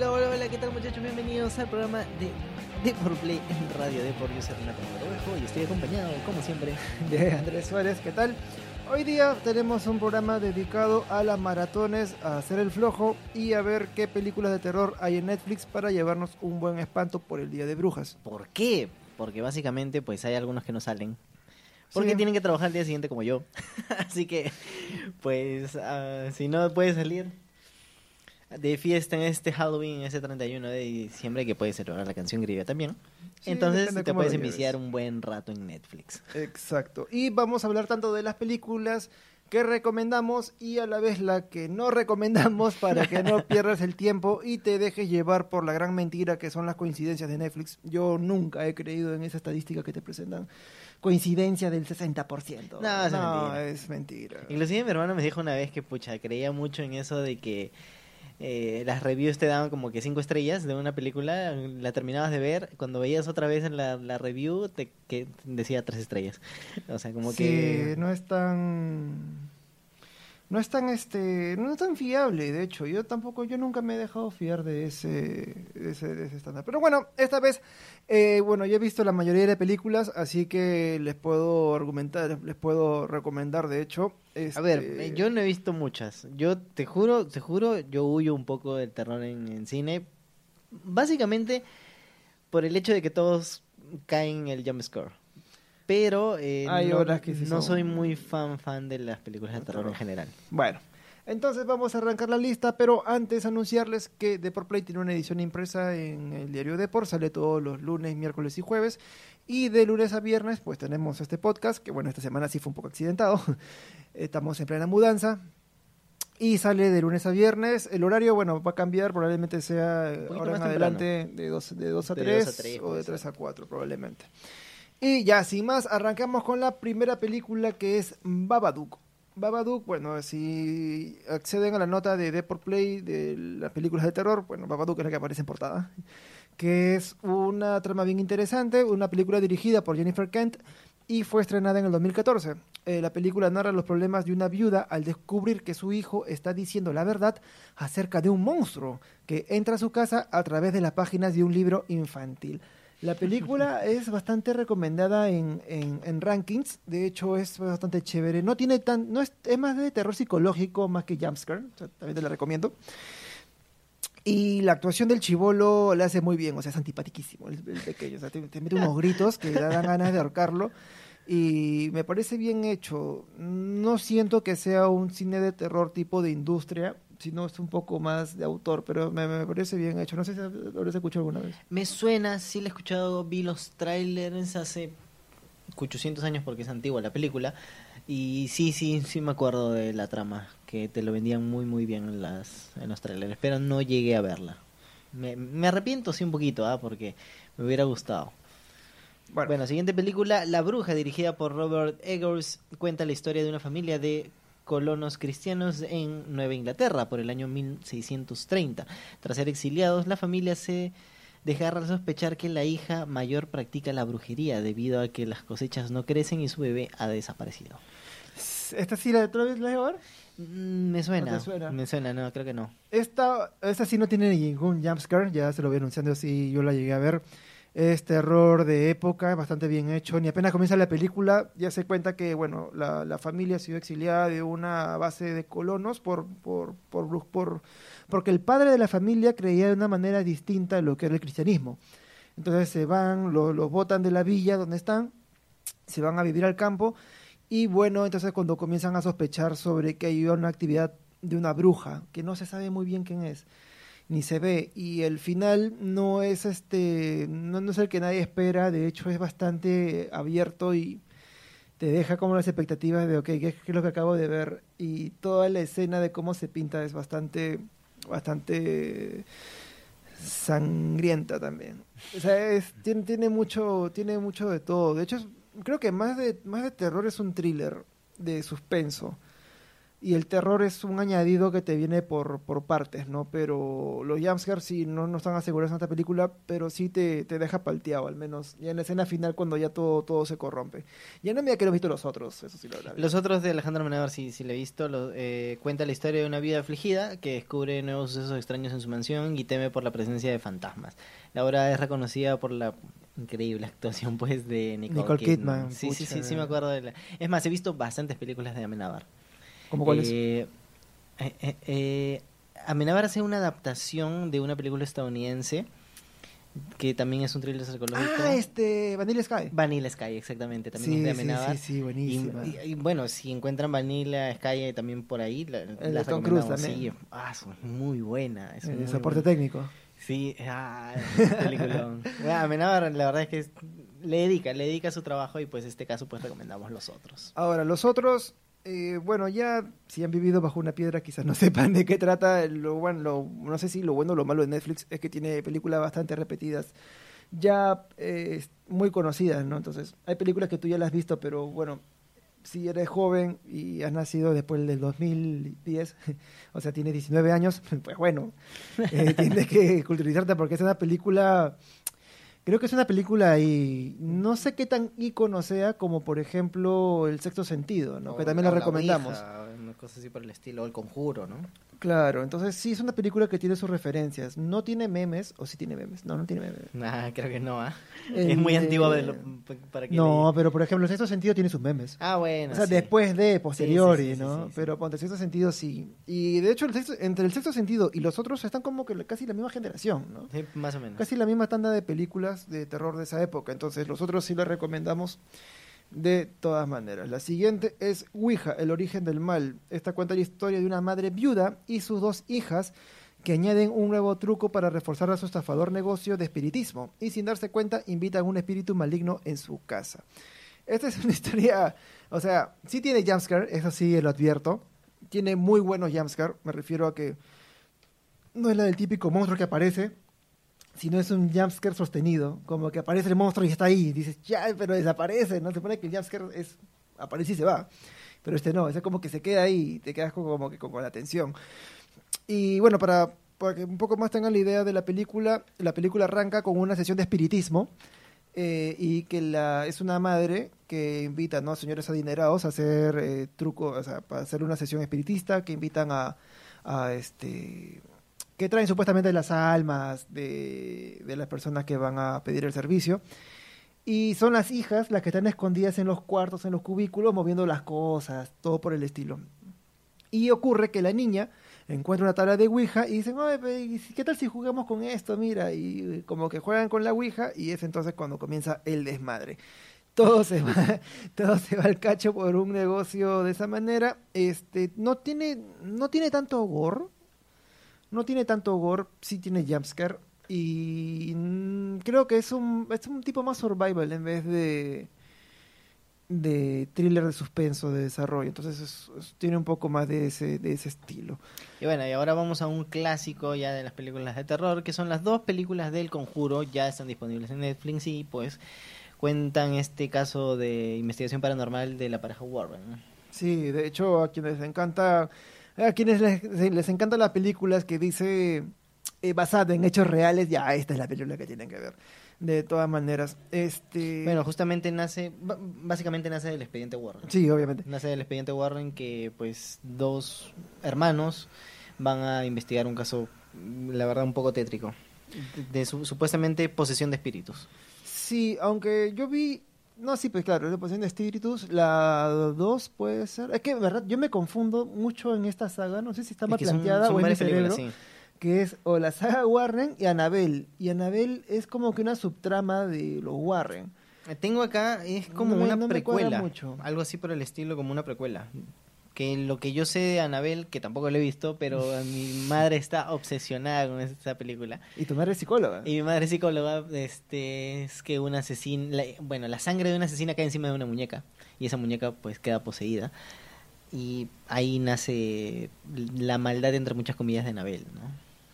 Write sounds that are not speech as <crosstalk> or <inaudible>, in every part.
Hola, hola, hola, ¿qué tal muchachos? Bienvenidos al programa de de por Play en Radio de por Yo soy Renato Mogrovejo y estoy acompañado, como siempre, de Andrés Suárez. ¿Qué tal? Hoy día tenemos un programa dedicado a las maratones, a hacer el flojo y a ver qué películas de terror hay en Netflix para llevarnos un buen espanto por el Día de Brujas. ¿Por qué? Porque básicamente pues hay algunos que no salen. Porque tienen que trabajar el día siguiente como yo. <laughs> Así que, pues, uh, si no puedes salir, de fiesta en este Halloween, ese 31 de diciembre, que puedes celebrar la canción griega también. Entonces te puedes iniciar un buen rato en Netflix. Exacto. Y vamos a hablar tanto de las películas que recomendamos y a la vez la que no recomendamos para que no <laughs> pierdas el tiempo y te dejes llevar por la gran mentira que son las coincidencias de Netflix. Yo nunca he creído en esa estadística que te presentan. Coincidencia del 60%. No, es, no, mentira. es mentira. Inclusive mi hermano me dijo una vez que, pucha, creía mucho en eso de que eh, las reviews te daban como que cinco estrellas de una película, la terminabas de ver, cuando veías otra vez en la, la review te que decía tres estrellas. O sea, como que... no es tan no es tan este no es tan fiable de hecho yo tampoco yo nunca me he dejado fiar de ese de ese, estándar. Pero bueno esta vez eh, bueno ya he visto la mayoría de películas así que les puedo argumentar les puedo recomendar de hecho a ver este, yo no he visto muchas. Yo te juro te juro yo huyo un poco del terror en, en cine básicamente por el hecho de que todos caen en el jump score pero eh, no, soy muy fan fan de las películas de terror en general. Bueno, entonces vamos a arrancar la lista, pero antes anunciarles que Deport Play tiene una edición impresa en el diario Deport, sale todos los lunes, miércoles y jueves, y de lunes a viernes pues tenemos este podcast, que bueno, esta semana sí fue un poco accidentado, <laughs> estamos en plena mudanza, y sale de lunes a viernes. El horario, bueno, va a cambiar, probablemente sea ahora en adelante de 2 de dos a 3 o de 3 a 4 probablemente. Y ya, sin más, arrancamos con la primera película que es Babadook. Babadook, bueno, si acceden a la nota de Deport Play de las películas de terror, bueno, Babadook es la que aparece en portada, que es una trama bien interesante, una película dirigida por Jennifer Kent y fue estrenada en el 2014. Eh, la película narra los problemas de una viuda al descubrir que su hijo está diciendo la verdad acerca de un monstruo que entra a su casa a través de las páginas de un libro infantil. La película <laughs> es bastante recomendada en, en, rankings, de hecho es bastante chévere. No tiene tan, no es, es más de terror psicológico más que jumpscare, también te la recomiendo. Y la actuación del chivolo la hace muy bien, o sea, es antipatiquísimo el, pequeño, o sea, te, mete unos gritos que dan ganas de ahorcarlo y me parece bien hecho. No siento que sea un cine de terror tipo de industria, si no es un poco más de autor, pero me, parece bien hecho. No sé si lo has escuchado alguna vez. Me suena, sí lo he escuchado, vi los trailers hace 800 años porque es antigua la película. Y sí, sí, sí me acuerdo de la trama, que te lo vendían muy, muy bien en, las, en los trailers, pero no llegué a verla. Me, me arrepiento sí un poquito, ¿ah? porque me hubiera gustado. Bueno. bueno, siguiente película, La Bruja, dirigida por Robert Eggers, cuenta la historia de una familia de colonos cristianos en Nueva Inglaterra por el año 1630. Tras ser exiliados, la familia se deja sospechar que la hija mayor practica la brujería debido a que las cosechas no crecen y su bebé ha desaparecido. ¿Esta sí la de la mm, Me suena, me suena, no, creo que no. Esta, esta sí no tiene ningún jumpscare, ya se lo voy anunciando así, yo la llegué a ver. Es terror de época, bastante bien hecho. Ni apenas comienza la película, ya se cuenta que, bueno, la, la familia ha sido exiliada de una base de colonos por, por, por, por, porque el padre de la familia creía de una manera distinta a lo que era el cristianismo. Entonces se van, los, los botan de la villa donde están, se van a vivir al campo y bueno, entonces cuando comienzan a sospechar sobre que hay una actividad de una bruja, que no se sabe muy bien quién es, ni se ve. Y el final no es este no, es el que nadie espera. De hecho es bastante abierto y te deja como las expectativas de ok qué, es lo que acabo de ver y toda la escena de cómo se pinta es bastante bastante sangrienta también. O sea es, tiene, tiene mucho tiene mucho de todo. De hecho creo que más de más de terror es un thriller de suspenso y el terror es un añadido que te viene por, por partes, ¿no? Pero los jumpscares sí no, no están asegurados en esta película, pero sí te, te deja palteado, al menos. Ya en la escena final cuando ya todo, todo se corrompe. Ya no me que no he visto los otros, eso sí lo la Los otros de Alejandro Amenábar sí, sí lo he visto. Lo, eh, cuenta la historia de una vida afligida que descubre nuevos sucesos extraños en su mansión y teme por la presencia de fantasmas. La obra es reconocida por la increíble actuación pues de Nicole, Kidman. Sí, sí, sí, sí, me acuerdo de la... Es más, he visto bastantes películas de Amenábar. ¿Cómo cuáles? Eh, eh, eh, eh Amenábar hace una adaptación de una película estadounidense que también es un thriller psicológico. Ah, este, Vanilla Sky. Vanilla Sky, exactamente, también es de Amenábar. Sí, sí, buenísima. Y, bueno, si encuentran Vanilla Sky también por ahí, la, la Tom Cruise también. Sí, ah, muy buena. Es el soporte técnico. Sí, ah, peliculón. <laughs> Amenábar, la verdad es que le dedica, le dedica su trabajo y pues en este caso pues recomendamos los otros. Ahora, los otros eh, bueno, ya si han vivido bajo una piedra quizás no <laughs> sepan de qué trata. Lo, bueno, no sé si lo bueno o lo malo de Netflix es que tiene películas bastante repetidas, ya eh, muy conocidas, ¿no? Entonces, hay películas que tú ya las has visto, pero bueno, si eres joven y has nacido después del 2010, <laughs> o sea, tienes 19 años, <laughs> pues bueno, eh, tienes que culturizarte porque es una película Creo que es una película y no sé qué tan ícono sea como por ejemplo El sexto sentido, ¿no? que también la recomendamos. Cosa así por el estilo, El conjuro, ¿no? Claro, entonces sí es una película que tiene sus referencias. No tiene memes, o sí tiene memes. No, no tiene memes. Nah, <laughs> creo que no, ¿ah? es muy antiguo para que No, pero por ejemplo, el sexto sentido tiene sus memes. Ah, bueno. O sea, después de, posteriori, ¿no? pero ponte, el sexto sentido sí. Y de hecho, el sexto, entre el sexto sentido y los otros están como que casi la misma generación, ¿no? Sí, más o menos. Casi la misma tanda de películas de terror de esa época. Entonces, los otros sí les recomendamos de todas maneras. La siguiente es Ouija, el origen del mal. Esta cuenta la historia de una madre viuda y sus dos hijas que añaden un nuevo truco para reforzar a su estafador negocio de espiritismo y sin darse cuenta invitan a un espíritu maligno en su casa. Esta es una <laughs> historia, o sea, sí tiene jumpscare, eso sí lo advierto. Tiene muy buenos jumpscare, me refiero a que no es la del típico monstruo que aparece, si no es un jumpscare sostenido, como que aparece el monstruo y está ahí, dices, ya, pero desaparece, ¿no? Se pone que el jumpscare es, aparece y se va. Pero este no, es como que se queda ahí y te quedas como que con, la atención. Y bueno, para, para, que un poco más tengan la idea de la película, la película arranca con una sesión de espiritismo eh, y que es una madre que invita ¿no? a señores adinerados a hacer eh, trucos, o sea, para hacer una sesión espiritista, que invitan a, a este que traen supuestamente las almas de, las personas que van a pedir el servicio. Y son las hijas las que están escondidas en los cuartos, en los cubículos, moviendo las cosas, todo por el estilo. Y ocurre que la niña encuentra una tabla de Ouija y dicen, ¿qué tal si jugamos con esto? Mira, y como que juegan con la Ouija y es entonces cuando comienza el desmadre. Todo se va, <laughs> todo se va al cacho por un negocio de esa manera. Este, no tiene, no tiene tanto gore, no tiene tanto gore, sí tiene jumpscare. Y creo que es un, es un tipo más survival en vez de de thriller de suspenso, de desarrollo. Entonces tiene un poco más de ese, de ese estilo. Y bueno, y ahora vamos a un clásico ya de las películas de terror, que son las dos películas del conjuro, ya están disponibles en Netflix y pues cuentan este caso de investigación paranormal de la pareja Warren. Sí, de hecho a quienes les encanta a quienes les, les encantan las películas que dice eh, basada en hechos reales, ya esta es la película que tienen que ver. De todas maneras, este... Bueno, justamente nace, básicamente nace del expediente Warren. Sí, obviamente. Nace del expediente Warren que pues dos hermanos van a investigar un caso, la verdad, un poco tétrico. De, supuestamente posesión de espíritus. Sí, aunque yo vi no, sí, pues claro, la posición de espíritus, la 2 puede ser. Es que, verdad, yo me confundo mucho en esta saga, no sé si está mal planteada o en mi cerebro, que es o la saga Warren y Anabel. Y Anabel es como que una subtrama de los Warren. Tengo acá, es como una precuela, algo así por el estilo, como una precuela que lo que yo sé de Anabel, que tampoco lo he visto, pero mi <laughs> madre está obsesionada con esta película. ¿Y tu madre es psicóloga? Y mi madre es psicóloga, este, es que una asesina, bueno, la sangre de una asesina cae encima de una muñeca y esa muñeca pues queda poseída. Y ahí nace la maldad entre muchas comillas de Anabel, ¿no?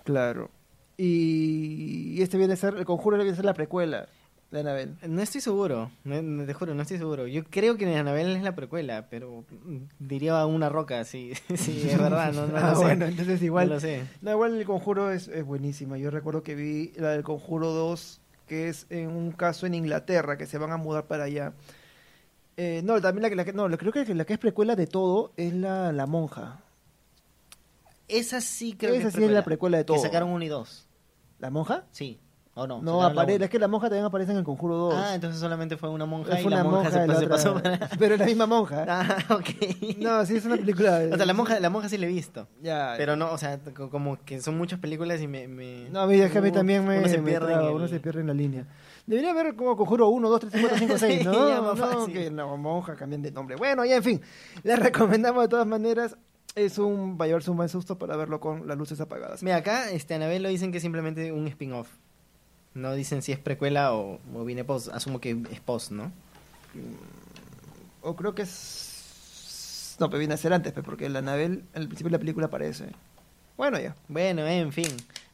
Claro. Y este viene a ser, el conjuro viene a ser la precuela. La Anabel. No estoy seguro, no- te juro, no estoy seguro. Yo creo que Annabelle es la precuela, pero diría una roca, sí, <laughs> sí, es verdad, no, no <laughs> ah, lo sé. bueno, entonces igual. No lo sé. No, igual el conjuro es, es buenísima. Yo recuerdo que vi la del conjuro 2, que es en un caso en Inglaterra, que se van a mudar para allá. Eh, no, también la que, la que- no, creo que la que es precuela de todo es la, la monja. Esa sí creo Esa que sí es la precuela de todo. Que sacaron uno y dos, ¿La monja? sí, o no. No, aparece, es que la monja también aparece en el conjuro 2. Ah, entonces solamente fue una monja Fue y una la monja, monja se, y la pa- se pasó para... <laughs> Pero es la misma monja. Ah, <laughs> ok. No, sí, es una película. O sea, la monja, la monja sí la he visto. Ya. Pero no, o sea, co- como que son muchas películas y me... me- No, a mí, es que a mí uno- también me, uno se me pierde en el- uno se pierde en la línea. Debería haber como conjuro 1, 2, 3, 4, 5, 6, ¿no? Sí, ya más no, fácil. que la monja cambien de nombre. Bueno, ya en fin, les recomendamos de todas maneras. Es un, va a llevarse un buen susto para verlo con las luces apagadas. Mira, acá este, Anabel lo dicen que es simplemente un spin-off. No dicen si es precuela o, o viene post. Asumo que es post, ¿no? O creo que es... No, pero viene a ser antes, pues, porque la Anabel al principio de la película aparece. Bueno, ya. Bueno, en fin.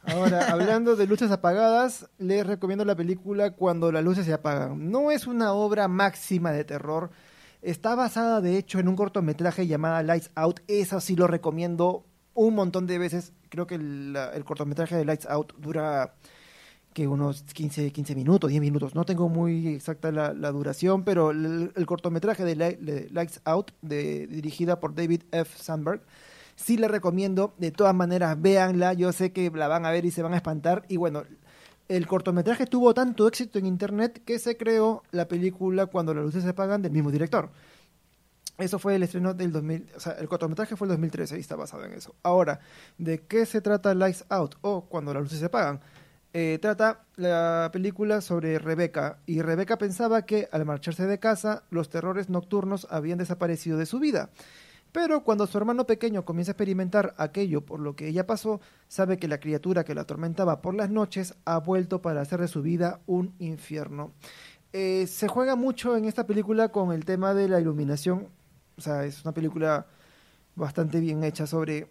Ahora, <laughs> hablando de luces apagadas, les recomiendo la película Cuando las luces se apagan. No es una obra máxima de terror. Está basada, de hecho, en un cortometraje llamado Lights Out. Eso sí lo recomiendo un montón de veces. Creo que el, la- el cortometraje de Lights Out dura que unos 15, 15 minutos, 10 minutos. No tengo muy exacta la, duración, pero el, cortometraje de, Li- de Lights Out, dirigida por David F. Sandberg, sí la recomiendo. De todas maneras, véanla. Yo sé que la van a ver y se van a espantar. Y bueno, el cortometraje tuvo tanto éxito en internet que se creó la película Cuando las luces se apagan del mismo director. Eso fue el estreno del 2000, o sea, el cortometraje fue el 2013 y está basado en eso. Ahora, ¿de qué se trata Lights Out o Cuando las luces se apagan? Eh, trata la película sobre Rebeca y Rebeca pensaba que al marcharse de casa los terrores nocturnos habían desaparecido de su vida. Pero cuando su hermano pequeño comienza a experimentar aquello por lo que ella pasó, sabe que la criatura que la atormentaba por las noches ha vuelto para hacer de su vida un infierno. Eh, se juega mucho en esta película con el tema de la iluminación. O sea, es una película bastante bien hecha sobre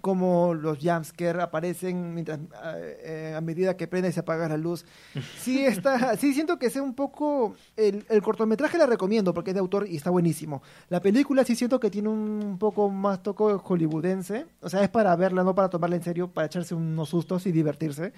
cómo los jumpscare aparecen mientras, eh, eh, a medida que prende y se apaga la luz. <laughs> Sí, está, sí siento que sea un poco... El, el cortometraje la recomiendo porque es de autor y está buenísimo. La película sí siento que tiene un poco más toco hollywoodense. O sea, es para verla, no para tomarla en serio, para echarse unos sustos y divertirse.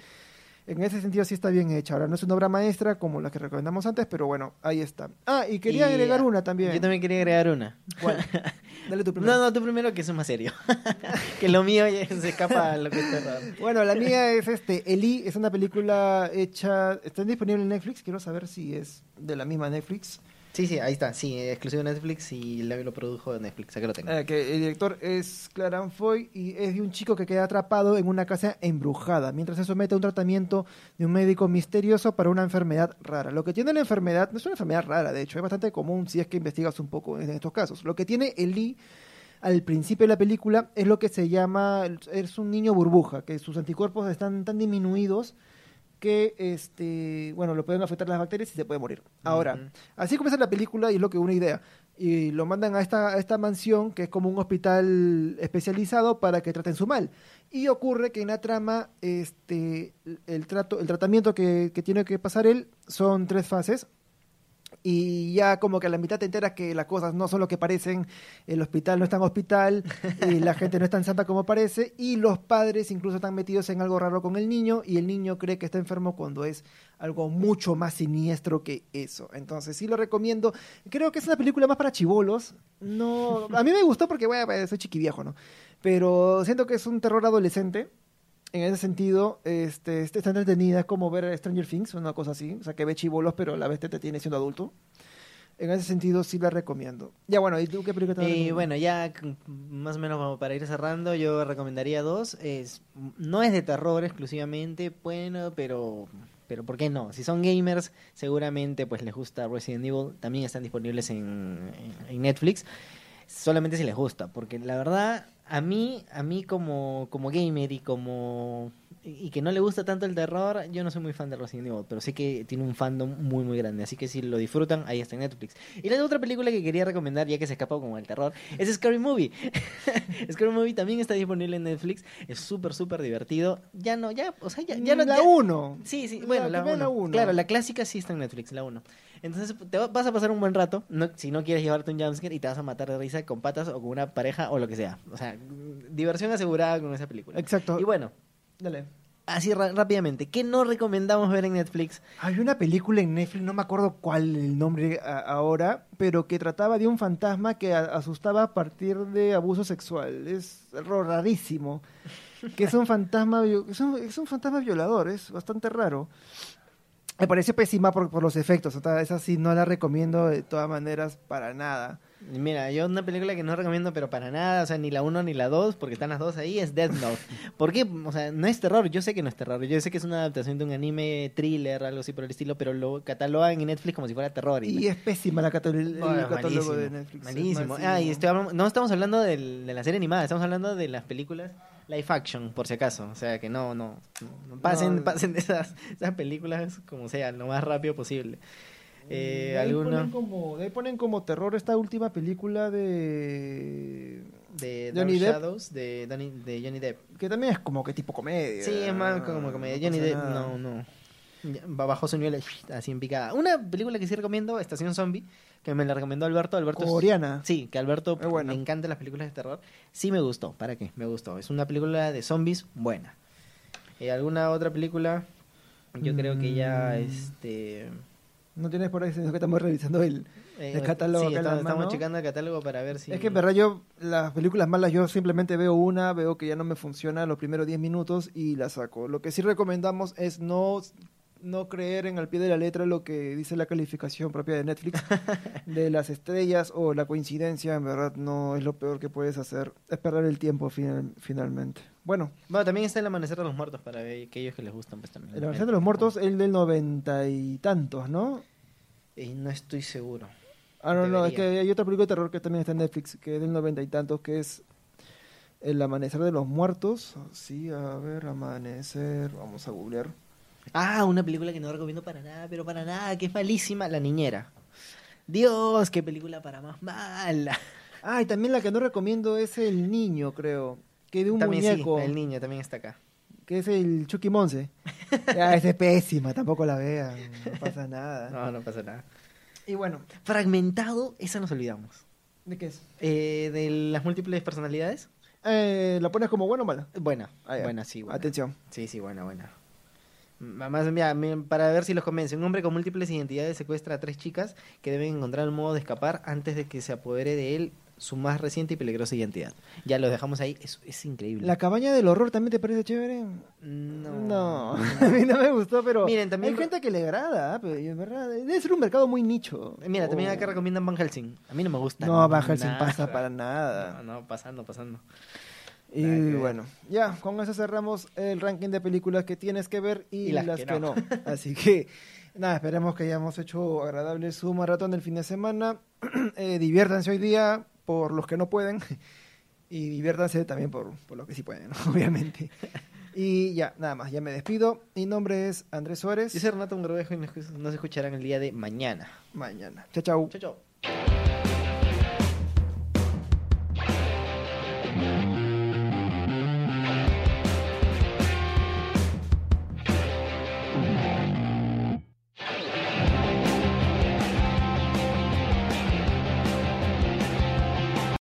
En ese sentido sí está bien hecha. Ahora, no es una obra maestra como la que recomendamos antes, pero bueno, ahí está. Ah, y quería Y, agregar ah, una también. Yo también quería agregar una. ¿Cuál? <laughs> Dale tu primero. No, no, tú primero que eso es más serio. <laughs> que lo mío ya se escapa a lo que es terror. Bueno, la mía es este, Eli, es una película hecha, está disponible en Netflix, quiero saber si es de la misma Netflix. Sí, sí, ahí está. Sí, exclusivo de Netflix y lo, produjo Netflix. Acá lo tengo. Eh, que el director es Claran Foy y es de un chico que queda atrapado en una casa embrujada mientras se somete a un tratamiento de un médico misterioso para una enfermedad rara. Lo que tiene la enfermedad, no es una enfermedad rara, de hecho, es bastante común si es que investigas un poco en estos casos. Lo que tiene Eli al principio de la película es lo que se llama, es un niño burbuja, que sus anticuerpos están tan disminuidos que este bueno lo pueden afectar las bacterias y se puede morir. Ahora, así comienza la película y es lo que una idea. Y lo mandan a esta, a esta mansión que es como un hospital especializado para que traten su mal. Y ocurre que en la trama, este, el trato, el tratamiento que, que tiene que pasar él son tres fases. Y ya como que a la mitad te enteras que las cosas no son lo que parecen, el hospital no es tan hospital, y la <laughs> gente no es tan santa como parece, y los padres incluso están metidos en algo raro con el niño, y el niño cree que está enfermo cuando es algo mucho más siniestro que eso. Entonces sí lo recomiendo. Creo que es una película más para chivolos. No, a mí me gustó porque, bueno, pues, soy chiquiviejo, ¿no? Pero siento que es un terror adolescente. En ese sentido, este, este, está entretenida, es como ver Stranger Things, una cosa así. O sea, que ve chivolos, pero a la vez te, te tiene siendo adulto. En ese sentido, sí la recomiendo. Ya, bueno, ¿y tú qué película te Y bueno, ya más o menos como para ir cerrando, yo recomendaría dos. Es, no es de terror exclusivamente, bueno, pero, pero ¿por qué no? Si son gamers, seguramente pues les gusta Resident Evil. También están disponibles en, en- en Netflix. Solamente si les gusta, porque la verdad, a mí, a mí como, como gamer y como y que no le gusta tanto el terror, yo no soy muy fan de Resident Evil, pero sé que tiene un fandom muy muy grande, así que si lo disfrutan, ahí está en Netflix. Y la otra película que quería recomendar, ya que se escapa como el terror, es Scary Movie. <laughs> Scary Movie también está disponible en Netflix, es súper súper divertido. Ya no, ya, o sea, ya, ya no la ya- 1. Sí, sí, La bueno, la primera 1. uno. Claro, la clásica sí está en Netflix, la 1. Entonces te va- vas a pasar un buen rato, no, si no quieres llevarte un jumpscare y te vas a matar de risa con patas o con una pareja o lo que sea. O sea, diversión asegurada con esa película. Exacto. Y bueno, Dale. así rápidamente, ¿qué no recomendamos ver en Netflix? Hay una película en Netflix, no me acuerdo cuál el nombre ahora, pero que trataba de un fantasma que asustaba a partir de abuso sexual. Es rarísimo. Que es un fantasma, es un, es un fantasma violador, es bastante raro. Me parece pésima por, por los efectos, o sea, esa sí no la recomiendo de todas maneras para nada. Mira, yo una película que no recomiendo, pero para nada, o sea, ni la 1 ni la 2, porque están las dos ahí, es Death Note. <laughs> ¿Por qué? O sea, no es terror, yo sé que no es terror, yo sé que es una adaptación de un anime, thriller, algo así por el estilo, pero lo catalogan en Netflix como si fuera terror. Y es pésima la el, Bueno, catálogo de Netflix. es Malísimo. Ah, y estoy no estamos hablando del- de la serie animada, estamos hablando de las películas live action, por si acaso. O sea, que no, no, no pasen, No. pasen de <laughs> esas, esas películas como sea, lo más rápido posible. Eh, de, ahí alguno ponen como, de ahí ponen como terror esta última película de... de Johnny Dark Depp. Shadows de, Donny- de Johnny Depp. Que también es como que tipo comedia. Sí, es más como comedia. No Johnny Depp, nada. no, no. Bajo su nivel <laughs> así en picada. Una película que sí recomiendo, Estación Zombie, que me la recomendó Alberto. Alberto es- Coreana. Sí, que Alberto le encantan las películas de terror. Sí me gustó, ¿para qué? Me gustó. Es una película de zombies buena. Eh, ¿Alguna otra película? Yo creo que ya, Mm. este... No tienes por ahí, sino que estamos revisando el... eh, El catálogo sí, estamos, estamos checando el catálogo para ver si... Es que en verdad yo, las películas malas, yo simplemente veo una, veo que ya no me funciona los primeros 10 minutos y la saco. Lo que sí recomendamos es no, no creer en al pie de la letra lo que dice la calificación propia de Netflix de <laughs> las estrellas o la coincidencia, en verdad no es lo peor que puedes hacer, es perder el tiempo final- finalmente. Bueno, Bueno, también está El Amanecer de los Muertos para aquellos que les gustan. Pues, también. El Amanecer de los Muertos, el del noventa y tantos, ¿no? Eh, no estoy seguro. Ah, no, no, es que hay otra película de terror que también está en Netflix, que es del noventa y tantos, que es El Amanecer de los Muertos. Sí, a ver, Amanecer, vamos a googlear. Ah, una película que no recomiendo para nada, pero para nada, que es malísima, La Niñera. Dios, qué película para más mala. Ah, y también la que no recomiendo es El Niño, creo, que de un también muñeco, sí, el niño también está acá. que es el Chucky Monse. <laughs> ah, esa es pésima, tampoco la vean, no pasa nada. No, no pasa nada. Y bueno, Fragmentado, esa nos olvidamos. ¿de qué es? Eh, de las múltiples personalidades. Eh, ¿La pones como buena o mala? Buena, Ah, buena, sí, buena. Atención. Sí, sí, buena, buena. Más mira, mi- para ver si los convence. Un hombre con múltiples identidades secuestra a tres chicas que deben encontrar un modo de escapar antes de que se apodere de él su más reciente y peligrosa identidad. Ya los dejamos ahí, es, es increíble. ¿La cabaña del horror también te parece chévere? No. No, <laughs> a mí no me gustó, pero Miren, también- hay gente que le agrada, pero en verdad debe ser un mercado muy nicho. Mira, también Oh. acá recomiendan Van Helsing. A mí no me gusta. No, Van Helsing nada. pasa <laughs> para nada. No, no, pasando, pasando. Y bueno, ya, con eso cerramos el ranking de películas que tienes que ver y, Y las las, que que, no. no. <laughs> Así que, nada, esperemos que hayamos hecho agradable su maratón del fin de semana. <clears throat> Eh, diviértanse hoy día por los que no pueden y diviértanse también por, por los que sí pueden, ¿no? <laughs> obviamente. <laughs> Y ya, nada más, ya me despido. Mi nombre es Andrés Suárez. Yo soy Renato Ungarbejo y nos nos escucharán el día de mañana. Mañana. Chao, chao. Chao, chao.